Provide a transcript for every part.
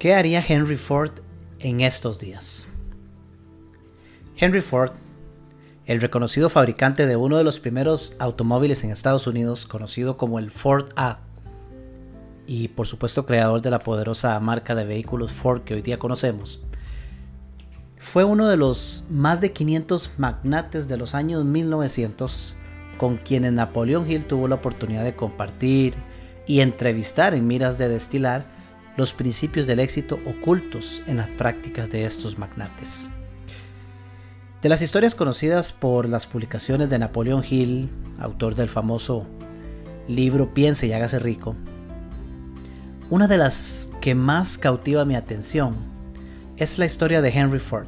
¿Qué haría Henry Ford en estos días? Henry Ford, el reconocido fabricante de uno de los primeros automóviles en Estados Unidos, conocido como el Ford A, y por supuesto creador de la poderosa marca de vehículos Ford que hoy día conocemos, fue uno de los más de 500 magnates de los años 1900 con quienes Napoleón Hill tuvo la oportunidad de compartir y entrevistar en miras de destilar los principios del éxito ocultos en las prácticas de estos magnates. De las historias conocidas por las publicaciones de Napoleón Hill, autor del famoso libro Piense y hágase rico, una de las que más cautiva mi atención es la historia de Henry Ford.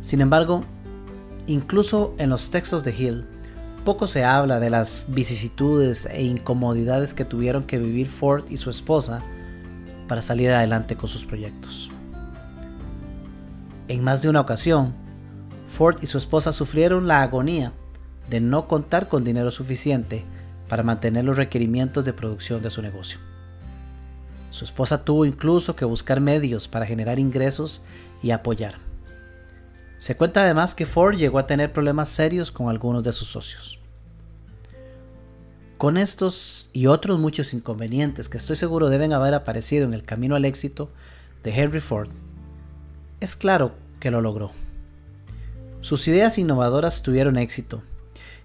Sin embargo, incluso en los textos de Hill, poco se habla de las vicisitudes e incomodidades que tuvieron que vivir Ford y su esposa para salir adelante con sus proyectos. En más de una ocasión, Ford y su esposa sufrieron la agonía de no contar con dinero suficiente para mantener los requerimientos de producción de su negocio. Su esposa tuvo incluso que buscar medios para generar ingresos y apoyar. Se cuenta además que Ford llegó a tener problemas serios con algunos de sus socios. Con estos y otros muchos inconvenientes que estoy seguro deben haber aparecido en el camino al éxito de Henry Ford, es claro que lo logró. Sus ideas innovadoras tuvieron éxito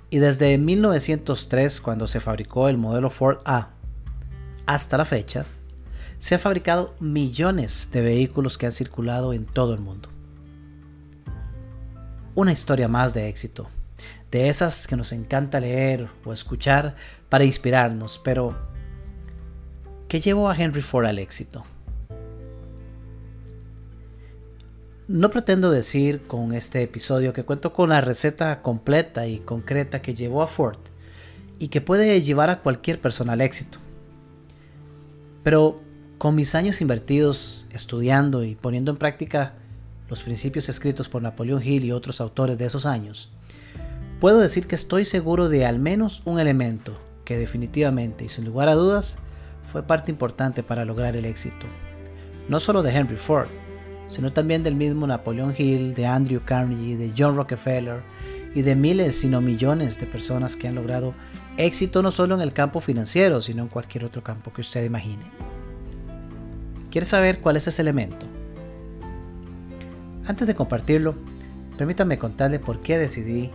y desde 1903, cuando se fabricó el modelo Ford A, hasta la fecha, se han fabricado millones de vehículos que han circulado en todo el mundo. Una historia más de éxito de esas que nos encanta leer o escuchar para inspirarnos, pero ¿qué llevó a Henry Ford al éxito? No pretendo decir con este episodio que cuento con la receta completa y concreta que llevó a Ford y que puede llevar a cualquier persona al éxito. Pero con mis años invertidos estudiando y poniendo en práctica los principios escritos por Napoleón Hill y otros autores de esos años, puedo decir que estoy seguro de al menos un elemento que definitivamente y sin lugar a dudas fue parte importante para lograr el éxito. No solo de Henry Ford, sino también del mismo Napoleon Hill, de Andrew Carnegie, de John Rockefeller y de miles, sino millones de personas que han logrado éxito no solo en el campo financiero, sino en cualquier otro campo que usted imagine. ¿Quiere saber cuál es ese elemento? Antes de compartirlo, permítame contarle por qué decidí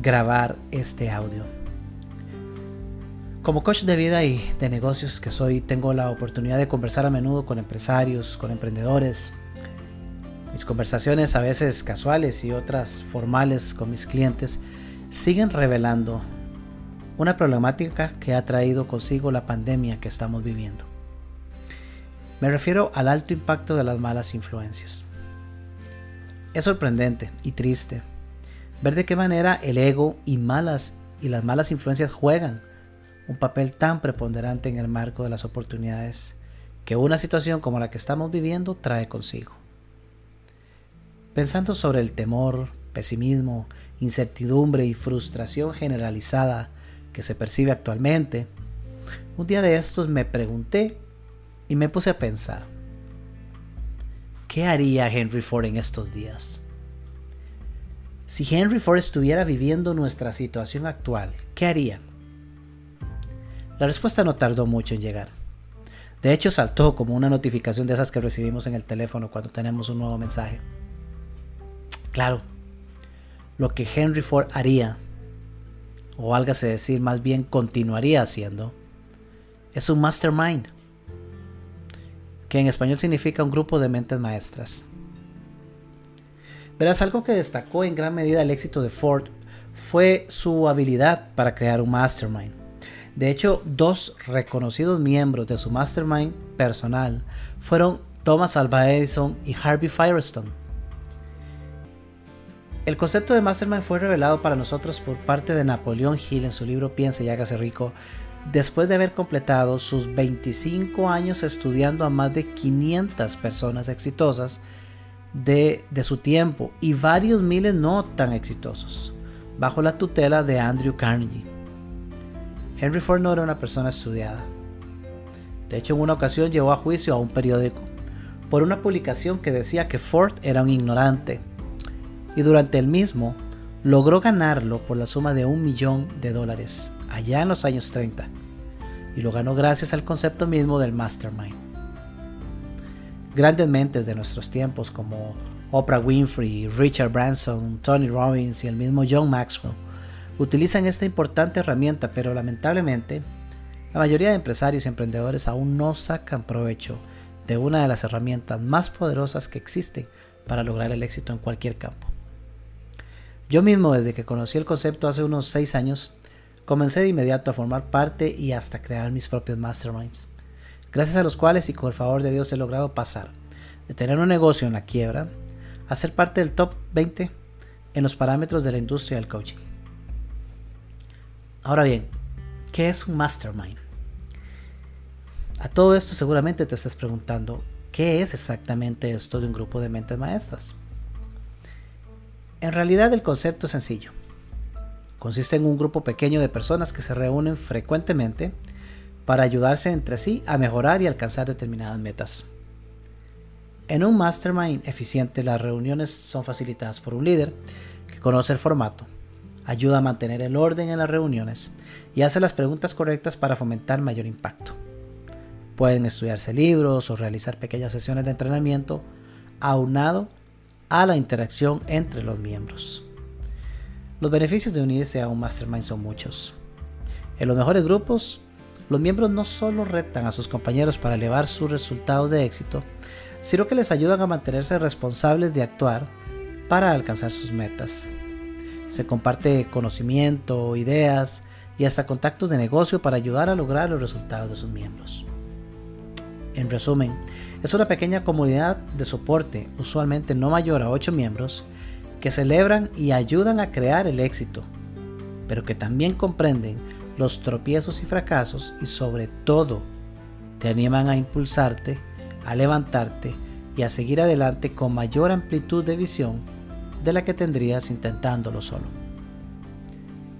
grabar este audio. Como coach de vida y de negocios que soy, tengo la oportunidad de conversar a menudo con empresarios, con emprendedores. Mis conversaciones, a veces casuales y otras formales con mis clientes, siguen revelando una problemática que ha traído consigo la pandemia que estamos viviendo. Me refiero al alto impacto de las malas influencias. Es sorprendente y triste ver de qué manera el ego y malas y las malas influencias juegan un papel tan preponderante en el marco de las oportunidades que una situación como la que estamos viviendo trae consigo. Pensando sobre el temor, pesimismo, incertidumbre y frustración generalizada que se percibe actualmente, un día de estos me pregunté y me puse a pensar, ¿qué haría Henry Ford en estos días? Si Henry Ford estuviera viviendo nuestra situación actual, ¿qué haría? La respuesta no tardó mucho en llegar. De hecho, saltó como una notificación de esas que recibimos en el teléfono cuando tenemos un nuevo mensaje. Claro, lo que Henry Ford haría, o álgase decir más bien continuaría haciendo, es un mastermind, que en español significa un grupo de mentes maestras. Verás, algo que destacó en gran medida el éxito de Ford fue su habilidad para crear un mastermind. De hecho, dos reconocidos miembros de su mastermind personal fueron Thomas Alva Edison y Harvey Firestone. El concepto de mastermind fue revelado para nosotros por parte de Napoleón Hill en su libro Piense y hágase rico, después de haber completado sus 25 años estudiando a más de 500 personas exitosas de, su tiempo y varios miles no tan exitosos, bajo la tutela de Andrew Carnegie. Henry Ford no era una persona estudiada. De hecho, en una ocasión llevó a juicio a un periódico por una publicación que decía que Ford era un ignorante. Y durante el mismo logró ganarlo por la suma de un millón de dólares, allá en los años 30. Y lo ganó gracias al concepto mismo del mastermind. Grandes mentes de nuestros tiempos como Oprah Winfrey, Richard Branson, Tony Robbins y el mismo John Maxwell utilizan esta importante herramienta, pero lamentablemente la mayoría de empresarios y emprendedores aún no sacan provecho de una de las herramientas más poderosas que existen para lograr el éxito en cualquier campo. Yo mismo desde que conocí el concepto hace unos 6 años, comencé de inmediato a formar parte y hasta crear mis propios masterminds, gracias a los cuales y con el favor de Dios he logrado pasar de tener un negocio en la quiebra a ser parte del top 20 en los parámetros de la industria del coaching. Ahora bien, ¿qué es un mastermind? A todo esto seguramente te estás preguntando, ¿qué es exactamente esto de un grupo de mentes maestras? En realidad el concepto es sencillo. Consiste en un grupo pequeño de personas que se reúnen frecuentemente para ayudarse entre sí a mejorar y alcanzar determinadas metas. En un mastermind eficiente las reuniones son facilitadas por un líder que conoce el formato, ayuda a mantener el orden en las reuniones y hace las preguntas correctas para fomentar mayor impacto. Pueden estudiarse libros o realizar pequeñas sesiones de entrenamiento aunado a la interacción entre los miembros. Los beneficios de unirse a un mastermind son muchos. En los mejores grupos, los miembros no solo retan a sus compañeros para elevar sus resultados de éxito, sino que les ayudan a mantenerse responsables de actuar para alcanzar sus metas. Se comparte conocimiento, ideas y hasta contactos de negocio para ayudar a lograr los resultados de sus miembros. En resumen, es una pequeña comunidad de soporte, usualmente no mayor a 8 miembros, que celebran y ayudan a crear el éxito, pero que también comprenden los tropiezos y fracasos y sobre todo te animan a impulsarte, a levantarte y a seguir adelante con mayor amplitud de visión de la que tendrías intentándolo solo.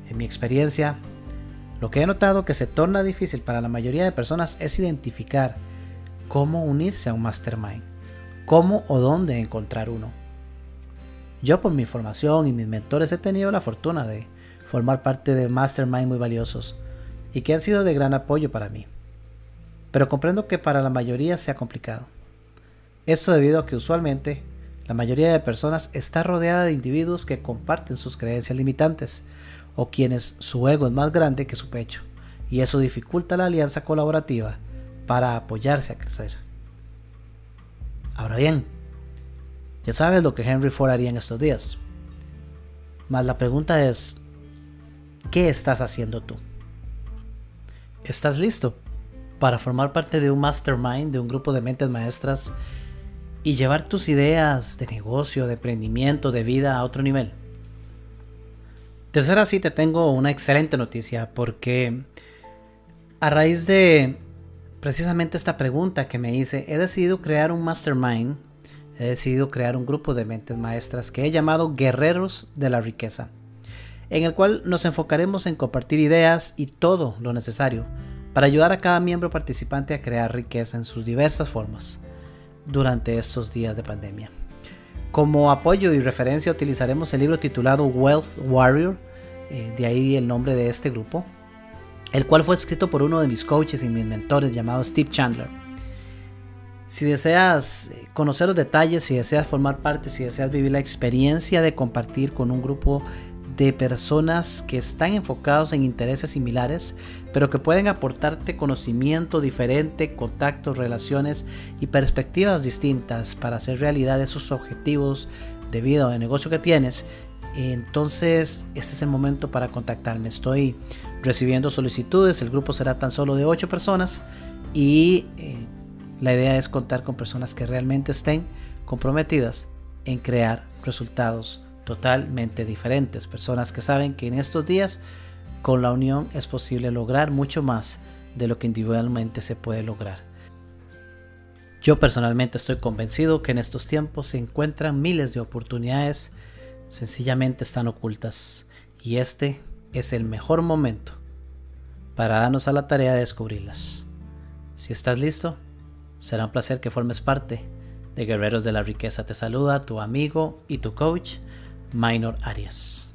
En mi experiencia, lo que he notado que se torna difícil para la mayoría de personas es identificar cómo unirse a un mastermind, cómo o dónde encontrar uno. Yo por mi formación y mis mentores he tenido la fortuna de formar parte de mastermind muy valiosos y que han sido de gran apoyo para mí. Pero comprendo que para la mayoría sea complicado. Esto debido a que usualmente la mayoría de personas está rodeada de individuos que comparten sus creencias limitantes o quienes su ego es más grande que su pecho y eso dificulta la alianza colaborativa para apoyarse a crecer. Ahora bien, ya sabes lo que Henry Ford haría en estos días. Mas la pregunta es, ¿qué estás haciendo tú? ¿Estás listo para formar parte de un mastermind, de un grupo de mentes maestras y llevar tus ideas de negocio, de emprendimiento, de vida a otro nivel? De ser así, te tengo una excelente noticia porque a raíz de precisamente esta pregunta que me hice, he decidido crear un mastermind, he decidido crear un grupo de mentes maestras que he llamado Guerreros de la Riqueza, en el cual nos enfocaremos en compartir ideas y todo lo necesario para ayudar a cada miembro participante a crear riqueza en sus diversas formas durante estos días de pandemia. Como apoyo y referencia utilizaremos el libro titulado Wealth Warrior, eh, de ahí el nombre de este grupo, el cual fue escrito por uno de mis coaches y mis mentores llamado Steve Chandler. Si deseas eh, conocer los detalles, si deseas formar parte, si deseas vivir la experiencia de compartir con un grupo de personas que están enfocados en intereses similares, pero que pueden aportarte conocimiento diferente, contactos, relaciones y perspectivas distintas para hacer realidad esos objetivos de vida o de negocio que tienes, entonces este es el momento para contactarme. Estoy recibiendo solicitudes. El grupo será tan solo de 8 personas y eh, la idea es contar con personas que realmente estén comprometidas en crear resultados totalmente diferentes. Personas que saben que en estos días con la unión es posible lograr mucho más de lo que individualmente se puede lograr. Yo personalmente estoy convencido que en estos tiempos se encuentran miles de oportunidades, sencillamente están ocultas y este es el mejor momento para darnos a la tarea de descubrirlas. Si estás listo, será un placer que formes parte de Guerreros de la Riqueza. Te saluda tu amigo y tu coach, Minor Arias.